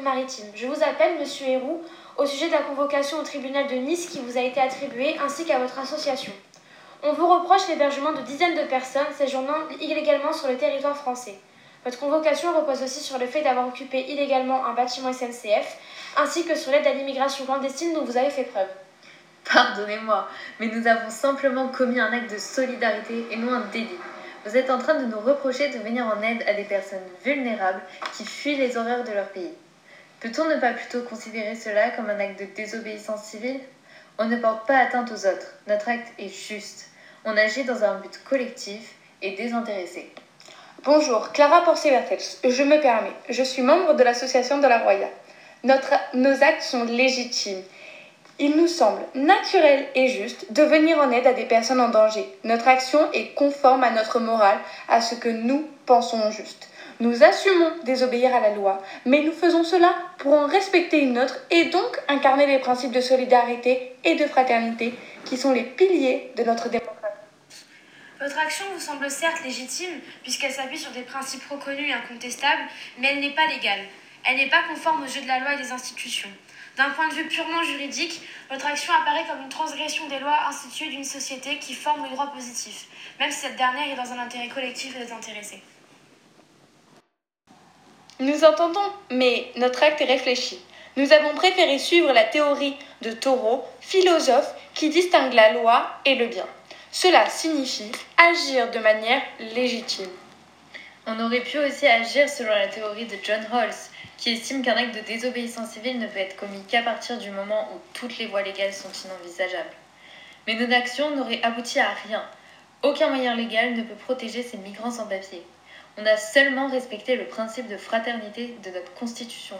Alpes-Maritimes. Je vous appelle, monsieur Héroux, au sujet de la convocation au tribunal de Nice qui vous a été attribuée ainsi qu'à votre association. On vous reproche l'hébergement de dizaines de personnes séjournant illégalement sur le territoire français. Votre convocation repose aussi sur le fait d'avoir occupé illégalement un bâtiment SNCF, ainsi que sur l'aide à l'immigration clandestine dont vous avez fait preuve. Pardonnez-moi, mais nous avons simplement commis un acte de solidarité et non un délit. Vous êtes en train de nous reprocher de venir en aide à des personnes vulnérables qui fuient les horreurs de leur pays. Peut-on ne pas plutôt considérer cela comme un acte de désobéissance civile? On ne porte pas atteinte aux autres. Notre acte est juste. On agit dans un but collectif et désintéressé. Bonjour, Clara Porcier-Bertels. Je me permets. Je suis membre de l'association de la Roya. Nos actes sont légitimes. Il nous semble naturel et juste de venir en aide à des personnes en danger. Notre action est conforme à notre morale, à ce que nous pensons juste. Nous assumons désobéir à la loi, mais nous faisons cela pour en respecter une autre et donc incarner les principes de solidarité et de fraternité qui sont les piliers de notre démocratie. Votre action vous semble certes légitime, puisqu'elle s'appuie sur des principes reconnus et incontestables, mais elle n'est pas légale. Elle n'est pas conforme aux jeux de la loi et des institutions. D'un point de vue purement juridique, votre action apparaît comme une transgression des lois instituées d'une société qui forme le droit positif, même si cette dernière est dans un intérêt collectif et désintéressé. Nous entendons, mais notre acte est réfléchi. Nous avons préféré suivre la théorie de Thoreau, philosophe qui distingue la loi et le bien. Cela signifie agir de manière légitime. On aurait pu aussi agir selon la théorie de John Rawls, qui estime qu'un acte de désobéissance civile ne peut être commis qu'à partir du moment où toutes les voies légales sont inenvisageables. Mais nos actions n'auraient abouti à rien. Aucun moyen légal ne peut protéger ces migrants sans papier. On a seulement respecté le principe de fraternité de notre Constitution.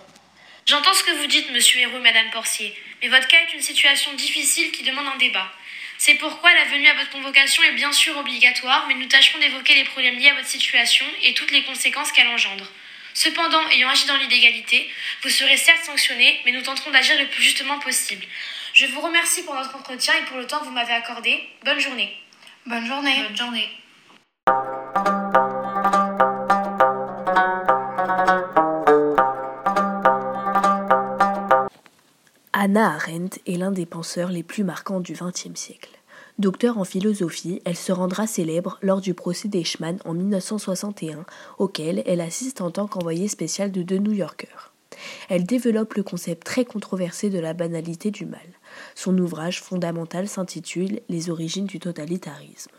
J'entends ce que vous dites, monsieur Héroux et madame Porcier, mais votre cas est une situation difficile qui demande un débat. C'est pourquoi la venue à votre convocation est bien sûr obligatoire, mais nous tâcherons d'évoquer les problèmes liés à votre situation et toutes les conséquences qu'elle engendre. Cependant, ayant agi dans l'illégalité, vous serez certes sanctionné, mais nous tenterons d'agir le plus justement possible. Je vous remercie pour notre entretien et pour le temps que vous m'avez accordé. Bonne journée. Bonne journée. Bonne journée. Anna Arendt est l'un des penseurs les plus marquants du XXe siècle. Docteur en philosophie, elle se rendra célèbre lors du procès d'Eichmann en 1961, auquel elle assiste en tant qu'envoyée spéciale de deux New Yorkers. Elle développe le concept très controversé de la banalité du mal. Son ouvrage fondamental s'intitule Les origines du totalitarisme.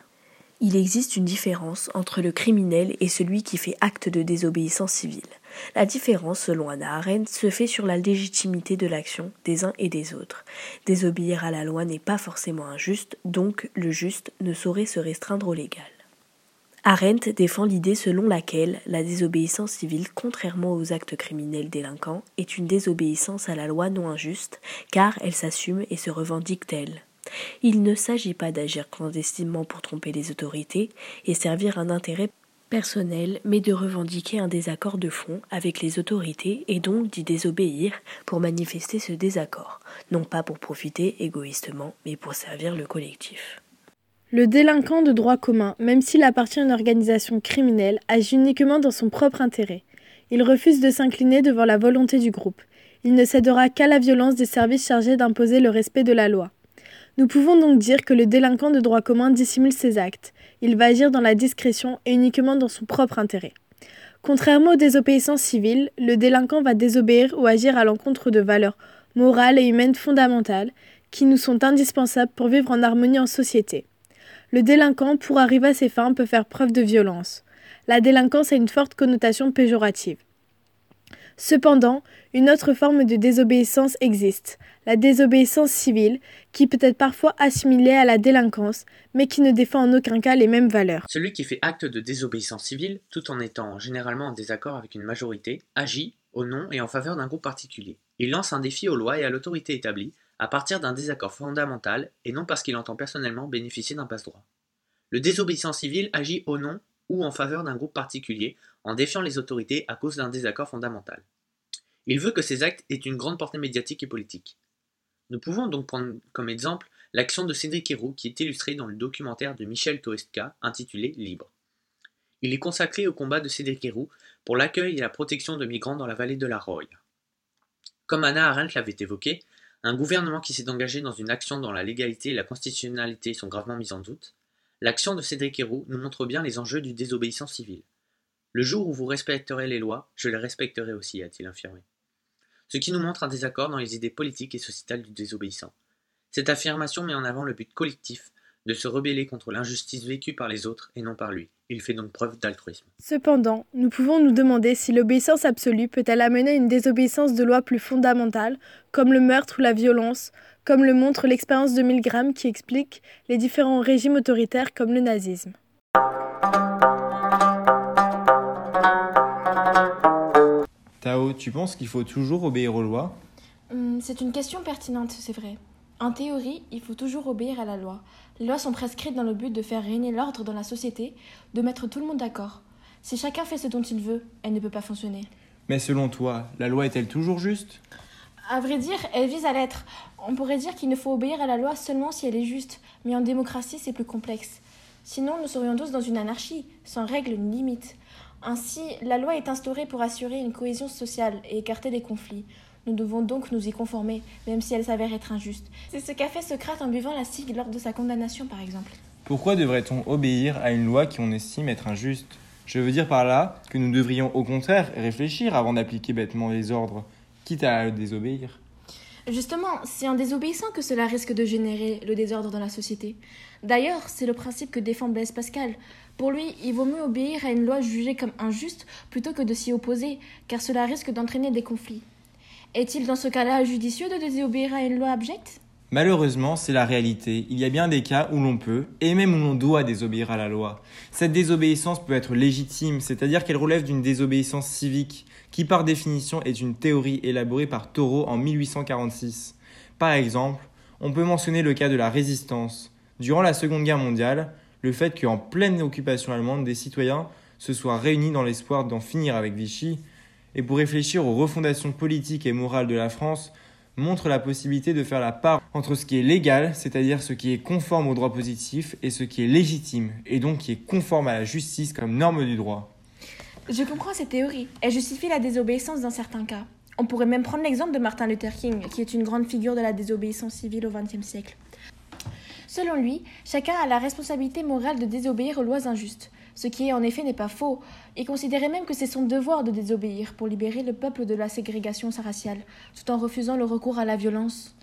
Il existe une différence entre le criminel et celui qui fait acte de désobéissance civile. La différence, selon Anna Arendt, se fait sur la légitimité de l'action des uns et des autres. Désobéir à la loi n'est pas forcément injuste, donc le juste ne saurait se restreindre au légal. Arendt défend l'idée selon laquelle la désobéissance civile, contrairement aux actes criminels délinquants, est une désobéissance à la loi non injuste, car elle s'assume et se revendique telle. Il ne s'agit pas d'agir clandestinement pour tromper les autorités et servir un intérêt personnel, mais de revendiquer un désaccord de fond avec les autorités et donc d'y désobéir pour manifester ce désaccord, non pas pour profiter égoïstement, mais pour servir le collectif. Le délinquant de droit commun, même s'il appartient à une organisation criminelle, agit uniquement dans son propre intérêt. Il refuse de s'incliner devant la volonté du groupe. Il ne cédera qu'à la violence des services chargés d'imposer le respect de la loi. Nous pouvons donc dire que le délinquant de droit commun dissimule ses actes. Il va agir dans la discrétion et uniquement dans son propre intérêt. Contrairement aux désobéissances civiles, le délinquant va désobéir ou agir à l'encontre de valeurs morales et humaines fondamentales qui nous sont indispensables pour vivre en harmonie en société. Le délinquant, pour arriver à ses fins, peut faire preuve de violence. La délinquance a une forte connotation péjorative. Cependant, une autre forme de désobéissance existe, la désobéissance civile, qui peut être parfois assimilée à la délinquance, mais qui ne défend en aucun cas les mêmes valeurs. Celui qui fait acte de désobéissance civile, tout en étant généralement en désaccord avec une majorité, agit au nom et en faveur d'un groupe particulier. Il lance un défi aux lois et à l'autorité établie, à partir d'un désaccord fondamental, et non parce qu'il entend personnellement bénéficier d'un passe-droit. Le désobéissant civil agit au nom ou en faveur d'un groupe particulier, en défiant les autorités à cause d'un désaccord fondamental. Il veut que ces actes aient une grande portée médiatique et politique. Nous pouvons donc prendre comme exemple l'action de Cédric Héroux qui est illustrée dans le documentaire de Michel Toestka intitulé Libre. Il est consacré au combat de Cédric Héroux pour l'accueil et la protection de migrants dans la vallée de la Roye. Comme Anna Arendt l'avait évoqué, un gouvernement qui s'est engagé dans une action dont la légalité et la constitutionnalité sont gravement mises en doute, l'action de Cédric Héroux nous montre bien les enjeux du désobéissance civile. Le jour où vous respecterez les lois, je les respecterai aussi, a-t-il affirmé. Ce qui nous montre un désaccord dans les idées politiques et sociétales du désobéissant. Cette affirmation met en avant le but collectif de se rebeller contre l'injustice vécue par les autres et non par lui. Il fait donc preuve d'altruisme. Cependant, nous pouvons nous demander si l'obéissance absolue peut-elle amener une désobéissance de loi plus fondamentale, comme le meurtre ou la violence, comme le montre l'expérience de Milgram qui explique les différents régimes autoritaires comme le nazisme. Tu penses qu'il faut toujours obéir aux lois? Hum, C'est une question pertinente, c'est vrai. En théorie, il faut toujours obéir à la loi. Les lois sont prescrites dans le but de faire régner l'ordre dans la société, de mettre tout le monde d'accord. Si chacun fait ce dont il veut, elle ne peut pas fonctionner. Mais selon toi, la loi est-elle toujours juste? À vrai dire, elle vise à l'être. On pourrait dire qu'il ne faut obéir à la loi seulement si elle est juste, mais en démocratie, c'est plus complexe. Sinon, nous serions tous dans une anarchie, sans règles ni limites. Ainsi, la loi est instaurée pour assurer une cohésion sociale et écarter des conflits. Nous devons donc nous y conformer, même si elle s'avère être injuste. C'est ce qu'a fait Socrate en buvant la cigue lors de sa condamnation, par exemple. Pourquoi devrait-on obéir à une loi qu'on estime être injuste? Je veux dire par là que nous devrions au contraire réfléchir avant d'appliquer bêtement les ordres, quitte à désobéir. Justement, c'est en désobéissant que cela risque de générer le désordre dans la société. D'ailleurs, c'est le principe que défend Blaise Pascal. Pour lui, il vaut mieux obéir à une loi jugée comme injuste plutôt que de s'y opposer, car cela risque d'entraîner des conflits. Est-il dans ce cas-là judicieux de désobéir à une loi abjecte? Malheureusement, c'est la réalité. Il y a bien des cas où l'on peut, et même où l'on doit désobéir à la loi. Cette désobéissance peut être légitime, c'est-à-dire qu'elle relève d'une désobéissance civique, qui par définition est une théorie élaborée par Thoreau en 1846. Par exemple, on peut mentionner le cas de la résistance. Durant la Seconde Guerre mondiale, le fait qu'en pleine occupation allemande, des citoyens se soient réunis dans l'espoir d'en finir avec Vichy, et pour réfléchir aux refondations politiques et morales de la France, montre la possibilité de faire la part entre ce qui est légal, c'est-à-dire ce qui est conforme au droit positif, et ce qui est légitime, et donc qui est conforme à la justice comme norme du droit. Je comprends cette théorie. Elle justifie la désobéissance dans certains cas. On pourrait même prendre l'exemple de Martin Luther King, qui est une grande figure de la désobéissance civile au XXe siècle. Selon lui, chacun a la responsabilité morale de désobéir aux lois injustes, ce qui en effet n'est pas faux. Il considérait même que c'est son devoir de désobéir pour libérer le peuple de la ségrégation raciale, tout en refusant le recours à la violence.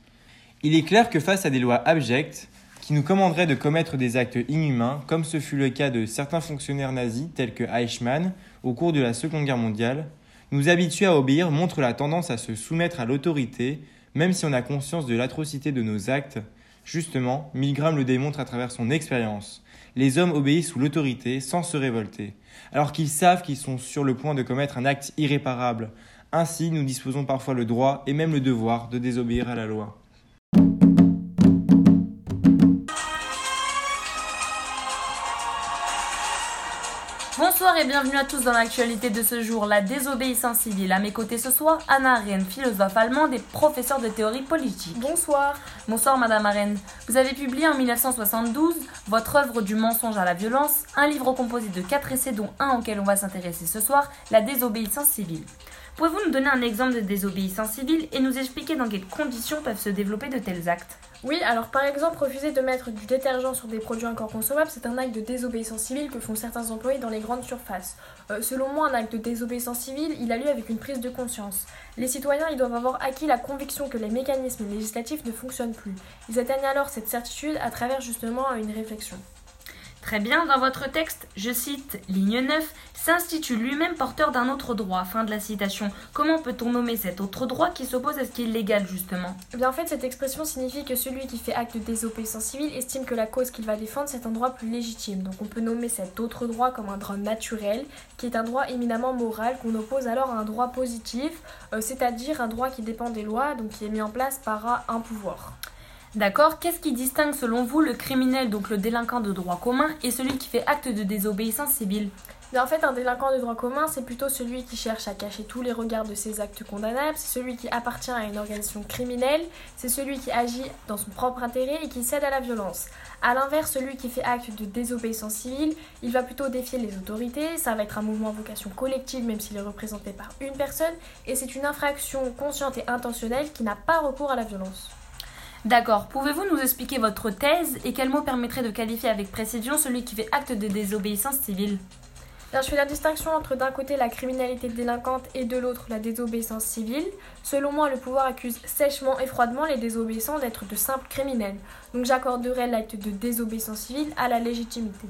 Il est clair que face à des lois abjectes, qui nous commanderaient de commettre des actes inhumains, comme ce fut le cas de certains fonctionnaires nazis tels que Eichmann au cours de la Seconde Guerre mondiale, nous habituer à obéir montre la tendance à se soumettre à l'autorité, même si on a conscience de l'atrocité de nos actes. Justement, Milgram le démontre à travers son expérience. Les hommes obéissent sous l'autorité sans se révolter, alors qu'ils savent qu'ils sont sur le point de commettre un acte irréparable. Ainsi, nous disposons parfois le droit et même le devoir de désobéir à la loi. Bonsoir et bienvenue à tous dans l'actualité de ce jour, la désobéissance civile. À mes côtés ce soir, Anna Arendt, philosophe allemande et professeure de théorie politique. Bonsoir. Bonsoir Madame Arendt. Vous avez publié en 1972 votre œuvre du mensonge à la violence, un livre composé de quatre essais dont un auquel on va s'intéresser ce soir, la désobéissance civile. Pouvez-vous nous donner un exemple de désobéissance civile et nous expliquer dans quelles conditions peuvent se développer de tels actes? Oui, alors par exemple, refuser de mettre du détergent sur des produits encore consommables, c'est un acte de désobéissance civile que font certains employés dans les grandes surfaces. Euh, selon moi, un acte de désobéissance civile, il a lieu avec une prise de conscience. Les citoyens, ils doivent avoir acquis la conviction que les mécanismes législatifs ne fonctionnent plus. Ils atteignent alors cette certitude à travers justement une réflexion. Très bien, dans votre texte, je cite ligne 9, s'institue lui-même porteur d'un autre droit. Fin de la citation. Comment peut-on nommer cet autre droit qui s'oppose à ce qui est légal, justement? Eh bien, en fait, cette expression signifie que celui qui fait acte de désobéissance civile estime que la cause qu'il va défendre, c'est un droit plus légitime. Donc, on peut nommer cet autre droit comme un droit naturel, qui est un droit éminemment moral, qu'on oppose alors à un droit positif, euh, c'est-à-dire un droit qui dépend des lois, donc qui est mis en place par un pouvoir. D'accord Qu'est-ce qui distingue selon vous le criminel, donc le délinquant de droit commun, et celui qui fait acte de désobéissance civile? Mais en fait, un délinquant de droit commun, c'est plutôt celui qui cherche à cacher tous les regards de ses actes condamnables, c'est celui qui appartient à une organisation criminelle, c'est celui qui agit dans son propre intérêt et qui cède à la violence. A l'inverse, celui qui fait acte de désobéissance civile, il va plutôt défier les autorités, ça va être un mouvement à vocation collective même s'il est représenté par une personne, et c'est une infraction consciente et intentionnelle qui n'a pas recours à la violence. D'accord, pouvez-vous nous expliquer votre thèse et quel mot permettrait de qualifier avec précision celui qui fait acte de désobéissance civile? Je fais la distinction entre d'un côté la criminalité délinquante et de l'autre la désobéissance civile. Selon moi, le pouvoir accuse sèchement et froidement les désobéissants d'être de simples criminels. Donc j'accorderai l'acte de désobéissance civile à la légitimité.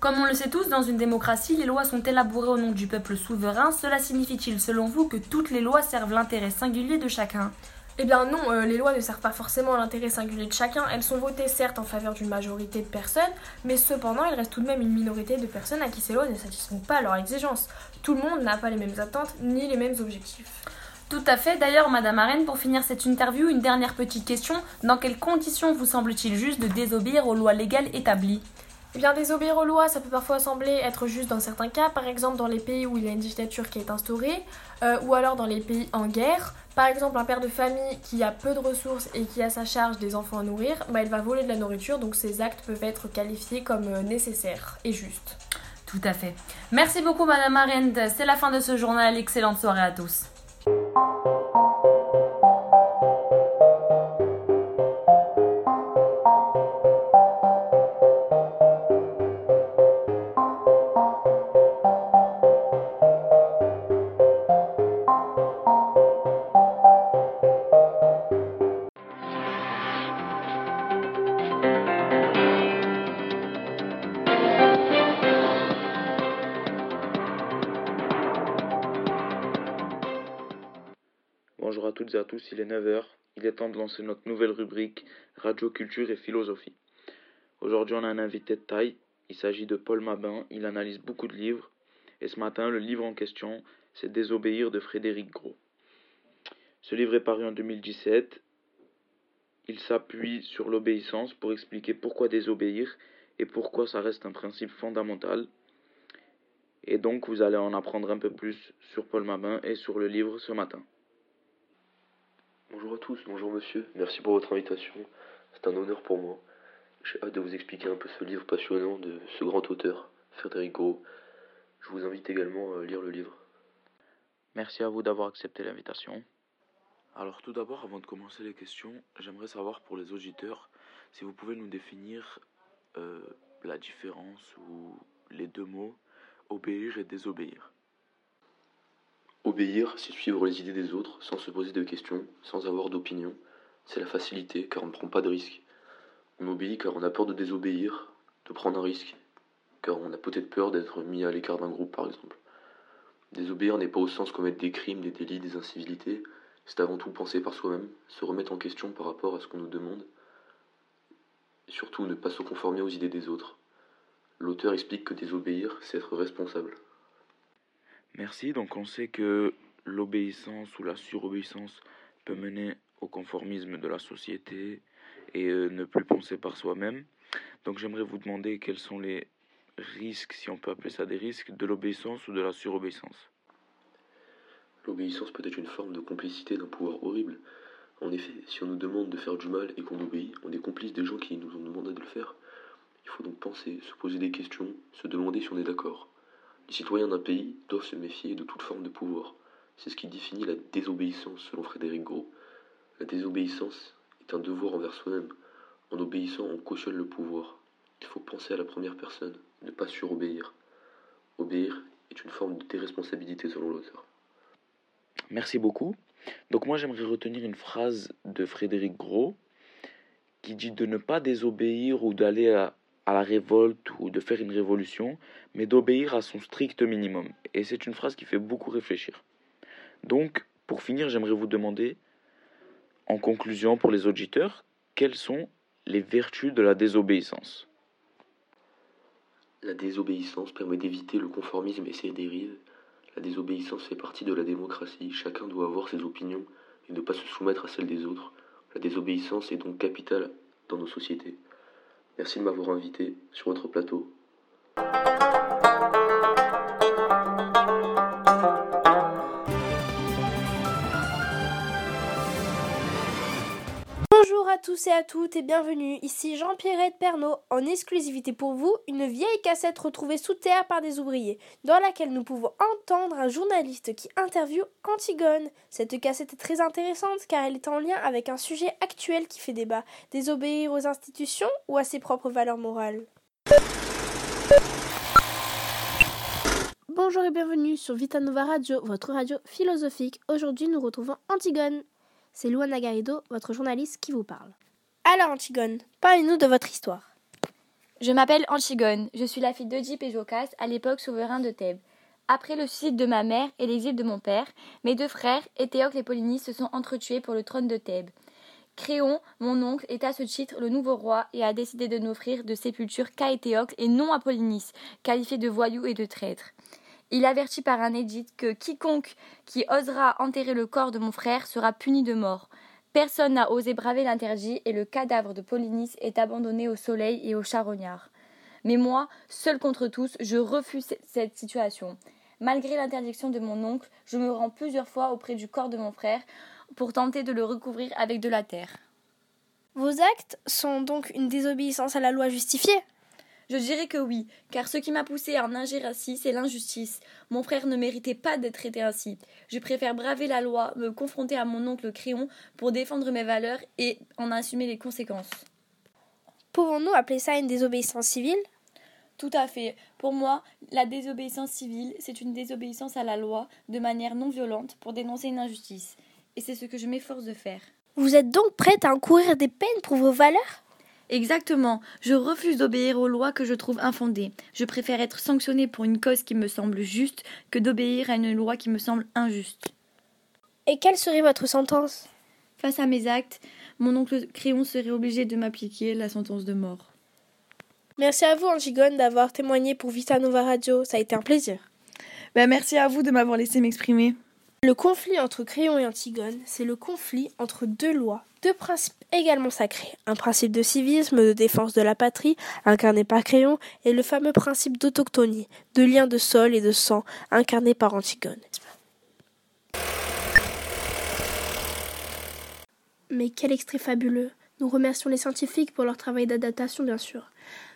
Comme on le sait tous, dans une démocratie, les lois sont élaborées au nom du peuple souverain. Cela signifie-t-il, selon vous, que toutes les lois servent l'intérêt singulier de chacun? Eh bien non, euh, les lois ne servent pas forcément à l'intérêt singulier de chacun. Elles sont votées certes en faveur d'une majorité de personnes, mais cependant il reste tout de même une minorité de personnes à qui ces lois ne satisfont pas leurs exigences. Tout le monde n'a pas les mêmes attentes ni les mêmes objectifs. Tout à fait. D'ailleurs, Madame Arène, pour finir cette interview, une dernière petite question. Dans quelles conditions vous semble-t-il juste de désobéir aux lois légales établies? Bien, désobéir aux lois, ça peut parfois sembler être juste dans certains cas, par exemple dans les pays où il y a une dictature qui est instaurée, euh, ou alors dans les pays en guerre. Par exemple, un père de famille qui a peu de ressources et qui a sa charge des enfants à nourrir, bah, il va voler de la nourriture, donc ces actes peuvent être qualifiés comme euh, nécessaires et justes. Tout à fait. Merci beaucoup, Madame Arendt. C'est la fin de ce journal. Excellente soirée à tous. Toutes et à tous, il est 9h, il est temps de lancer notre nouvelle rubrique Radio Culture et Philosophie. Aujourd'hui on a un invité de taille, il s'agit de Paul Mabin, il analyse beaucoup de livres, et ce matin le livre en question c'est Désobéir de Frédéric Gros. Ce livre est paru en 2017, il s'appuie sur l'obéissance pour expliquer pourquoi désobéir et pourquoi ça reste un principe fondamental. Et donc vous allez en apprendre un peu plus sur Paul Mabin et sur le livre ce matin. Bonjour à tous, bonjour monsieur, merci pour votre invitation, c'est un honneur pour moi. J'ai hâte de vous expliquer un peu ce livre passionnant de ce grand auteur, Frédéric Gros. Je vous invite également à lire le livre. Merci à vous d'avoir accepté l'invitation. Alors tout d'abord, avant de commencer les questions, j'aimerais savoir pour les auditeurs si vous pouvez nous définir euh, la différence ou les deux mots obéir et désobéir. Obéir, c'est suivre les idées des autres sans se poser de questions, sans avoir d'opinion. C'est la facilité car on ne prend pas de risques. On obéit car on a peur de désobéir, de prendre un risque, car on a peut-être peur d'être mis à l'écart d'un groupe par exemple. Désobéir n'est pas au sens commettre des crimes, des délits, des incivilités, c'est avant tout penser par soi-même, se remettre en question par rapport à ce qu'on nous demande, surtout ne pas se conformer aux idées des autres. L'auteur explique que désobéir, c'est être responsable. Merci. Donc on sait que l'obéissance ou la surobéissance peut mener au conformisme de la société et euh, ne plus penser par soi-même. Donc j'aimerais vous demander quels sont les risques, si on peut appeler ça des risques, de l'obéissance ou de la surobéissance. L'obéissance peut être une forme de complicité d'un pouvoir horrible. En effet, si on nous demande de faire du mal et qu'on obéit, on est complice des gens qui nous ont demandé de le faire. Il faut donc penser, se poser des questions, se demander si on est d'accord. Les citoyens d'un pays doivent se méfier de toute forme de pouvoir. C'est ce qui définit la désobéissance selon Frédéric Gros. La désobéissance est un devoir envers soi-même. En obéissant, on cautionne le pouvoir. Il faut penser à la première personne, ne pas surobéir. Obéir est une forme de déresponsabilité selon l'auteur. Merci beaucoup. Donc moi j'aimerais retenir une phrase de Frédéric Gros qui dit de ne pas désobéir ou d'aller à, à la révolte ou de faire une révolution, mais d'obéir à son strict minimum. Et c'est une phrase qui fait beaucoup réfléchir. Donc, pour finir, j'aimerais vous demander, en conclusion pour les auditeurs, quelles sont les vertus de la désobéissance? La désobéissance permet d'éviter le conformisme et ses dérives. La désobéissance fait partie de la démocratie. Chacun doit avoir ses opinions et ne pas se soumettre à celles des autres. La désobéissance est donc capitale dans nos sociétés. Merci de m'avoir invité sur votre plateau. À tous et à toutes et bienvenue. Ici Jean-Pierre Pernaud, en exclusivité pour vous, une vieille cassette retrouvée sous terre par des ouvriers, dans laquelle nous pouvons entendre un journaliste qui interviewe Antigone. Cette cassette est très intéressante car elle est en lien avec un sujet actuel qui fait débat désobéir aux institutions ou à ses propres valeurs morales. Bonjour et bienvenue sur Vitanova Radio, votre radio philosophique. Aujourd'hui, nous retrouvons Antigone. C'est Luana Garrido, votre journaliste, qui vous parle. Alors, Antigone, parlez-nous de votre histoire. Je m'appelle Antigone. Je suis la fille d'Oedipe et Jocaste, à l'époque souverain de Thèbes. Après le suicide de ma mère et l'exil de mon père, mes deux frères, Éthéocle et Polynice, se sont entretués pour le trône de Thèbes. Créon, mon oncle, est à ce titre le nouveau roi et a décidé de n'offrir de sépulture qu'à Éthéocle et non à Polynice, qualifié de voyou et de traître. Il avertit par un édit que quiconque qui osera enterrer le corps de mon frère sera puni de mort. Personne n'a osé braver l'interdit et le cadavre de Polynice est abandonné au soleil et aux charognards. Mais moi, seul contre tous, je refuse cette situation. Malgré l'interdiction de mon oncle, je me rends plusieurs fois auprès du corps de mon frère pour tenter de le recouvrir avec de la terre. Vos actes sont donc une désobéissance à la loi justifiée? Je dirais que oui, car ce qui m'a poussé à en agir ainsi, c'est l'injustice. Mon frère ne méritait pas d'être traité ainsi. Je préfère braver la loi, me confronter à mon oncle Créon pour défendre mes valeurs et en assumer les conséquences. Pouvons-nous appeler ça une désobéissance civile? Tout à fait. Pour moi, la désobéissance civile, c'est une désobéissance à la loi de manière non violente pour dénoncer une injustice. Et c'est ce que je m'efforce de faire. Vous êtes donc prête à encourir des peines pour vos valeurs? Exactement. Je refuse d'obéir aux lois que je trouve infondées. Je préfère être sanctionné pour une cause qui me semble juste que d'obéir à une loi qui me semble injuste. Et quelle serait votre sentence? Face à mes actes, mon oncle Créon serait obligé de m'appliquer la sentence de mort. Merci à vous, Antigone, d'avoir témoigné pour Vita Nova Radio. Ça a été un plaisir. Ben, merci à vous de m'avoir laissé m'exprimer. Le conflit entre Créon et Antigone, c'est le conflit entre deux lois, deux principes également sacrés. Un principe de civisme, de défense de la patrie, incarné par Créon, et le fameux principe d'autochtonie, de lien de sol et de sang, incarné par Antigone. Mais quel extrait fabuleux Nous remercions les scientifiques pour leur travail d'adaptation, bien sûr.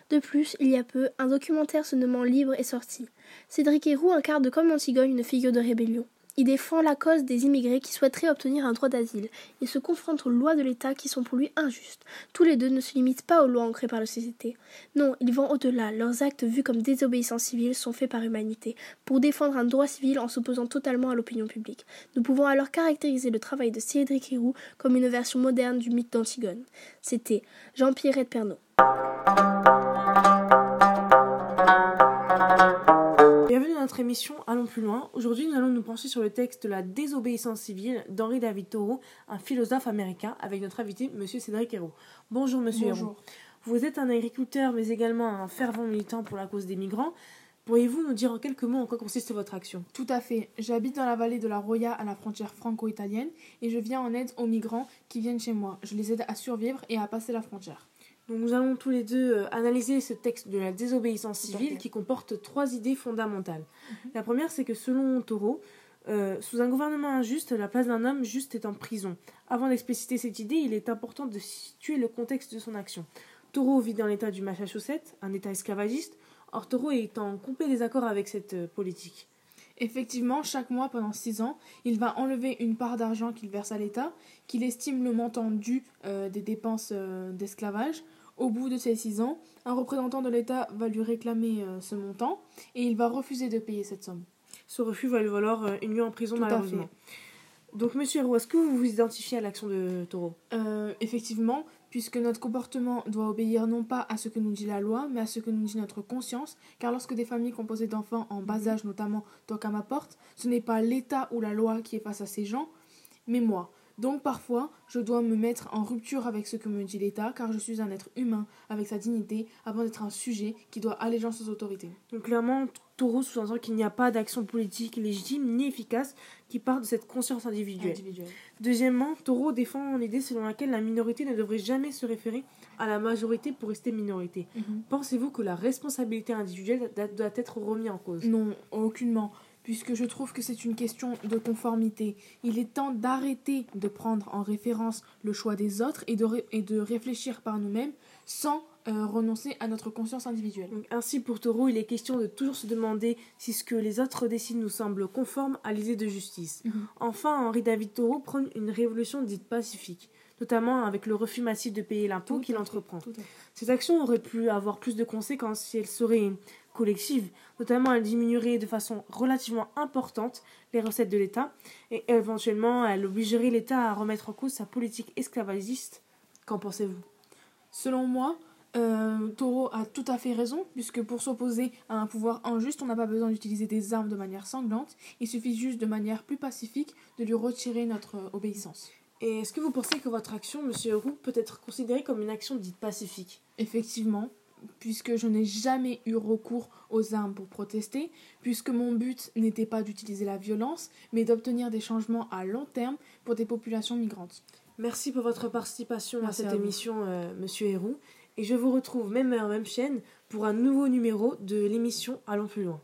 De plus, il y a peu, un documentaire se nommant Libre est sorti. Cédric Héroux incarne comme Antigone une figure de rébellion. Il défend la cause des immigrés qui souhaiteraient obtenir un droit d'asile. Il se confronte aux lois de l'État qui sont pour lui injustes. Tous les deux ne se limitent pas aux lois ancrées par la société. Non, ils vont au-delà. Leurs actes vus comme désobéissance civile sont faits par humanité, pour défendre un droit civil en s'opposant totalement à l'opinion publique. Nous pouvons alors caractériser le travail de Cédric Héroux comme une version moderne du mythe d'Antigone. C'était Jean-Pierre Pernot. Notre émission Allons plus loin. Aujourd'hui, nous allons nous pencher sur le texte La désobéissance civile d'Henri David Thoreau, un philosophe américain, avec notre invité, Monsieur Cédric Hérault. Bonjour, Monsieur Hérault. Vous êtes un agriculteur, mais également un fervent militant pour la cause des migrants. Pourriez-vous nous dire en quelques mots en quoi consiste votre action? Tout à fait. J'habite dans la vallée de la Roya à la frontière franco-italienne et je viens en aide aux migrants qui viennent chez moi. Je les aide à survivre et à passer la frontière. Donc nous allons tous les deux euh, analyser ce texte de la désobéissance civile qui comporte trois idées fondamentales. Mhm. La première, c'est que selon Thoreau, euh, sous un gouvernement injuste, la place d'un homme juste est en prison. Avant d'expliciter cette idée, il est important de situer le contexte de son action. Thoreau vit dans l'état du Massachusetts, un état esclavagiste. Or, Thoreau est en complet désaccord avec cette euh, politique. Effectivement, chaque mois pendant six ans, il va enlever une part d'argent qu'il verse à l'État, qu'il estime le montant dû des dépenses d'esclavage. Au bout de ces six ans, un représentant de l'État va lui réclamer euh, ce montant et il va refuser de payer cette somme. Ce refus va lui valoir euh, une nuit en prison malheureusement. Donc, monsieur Héroux, est-ce que vous vous identifiez à l'action de Taureau? Euh, Effectivement, puisque notre comportement doit obéir non pas à ce que nous dit la loi, mais à ce que nous dit notre conscience, car lorsque des familles composées d'enfants en bas âge notamment toquent à ma porte, ce n'est pas l'État ou la loi qui est face à ces gens, mais moi. Donc parfois, je dois me mettre en rupture avec ce que me dit l'État, car je suis un être humain avec sa dignité, avant d'être un sujet qui doit allégeance aux autorités. Donc clairement, Taureau sous-entend qu'il n'y a pas d'action politique légitime ni efficace qui part de cette conscience individuelle. Deuxièmement, Taureau défend l'idée selon laquelle la minorité ne devrait jamais se référer à la majorité pour rester minorité. Mhm. Pensez-vous que la responsabilité individuelle doit être remise en cause? Non, aucunement puisque je trouve que c'est une question de conformité. Il est temps d'arrêter de prendre en référence le choix des autres et de, et de réfléchir par nous-mêmes sans euh, renoncer à notre conscience individuelle. ainsi, pour Taureau, il est question de toujours se demander si ce que les autres décident nous semble conforme à l'idée de justice. Mhm. Enfin, Henri David Taureau prône une révolution dite pacifique, notamment avec le refus massif de payer l'impôt qu'il entreprend. Cette action aurait pu avoir plus de conséquences si elle serait collective, notamment elle diminuerait de façon relativement importante les recettes de l'État et éventuellement elle obligerait l'État à remettre en cause sa politique esclavagiste. Qu'en pensez-vous? Selon moi, euh, Taureau a tout à fait raison, puisque pour s'opposer à un pouvoir injuste, on n'a pas besoin d'utiliser des armes de manière sanglante, il suffit juste de manière plus pacifique de lui retirer notre euh, obéissance. Et est-ce que vous pensez que votre action, Monsieur Roux, peut être considérée comme une action dite pacifique? Effectivement, puisque je n'ai jamais eu recours aux armes pour protester, puisque mon but n'était pas d'utiliser la violence, mais d'obtenir des changements à long terme pour des populations migrantes. Merci pour votre participation Merci à cette à émission, euh, Monsieur Héroux. Et je vous retrouve même heure, même chaîne pour un nouveau numéro de l'émission Allons plus loin.